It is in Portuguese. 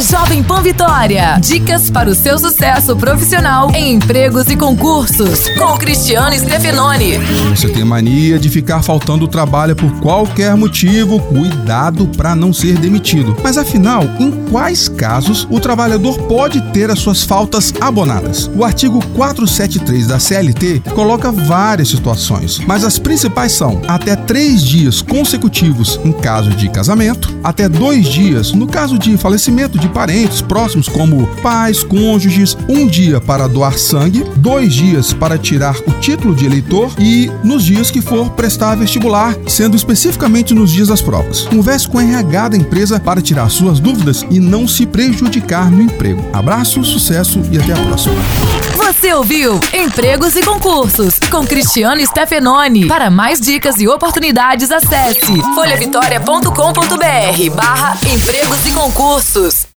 Jovem Pan Vitória. Dicas para o seu sucesso profissional em empregos e concursos. Com Cristiano Stefanoni. Você tem mania de ficar faltando trabalho por qualquer motivo. Cuidado para não ser demitido. Mas afinal, em quais casos o trabalhador pode ter as suas faltas abonadas? O artigo 473 da CLT coloca várias situações, mas as principais são até três dias consecutivos em caso de casamento, até dois dias no caso de falecimento de parentes próximos, como pais, cônjuges, um dia para doar sangue, dois dias para tirar o título de eleitor e nos dias que for prestar vestibular, sendo especificamente nos dias das provas. Converse com a RH da empresa para tirar suas dúvidas e não se prejudicar no emprego. Abraço, sucesso e até a próxima. Você ouviu Empregos e Concursos com Cristiano Stefanoni. Para mais dicas e oportunidades, acesse folhavitória.com.br barra empregos e concursos.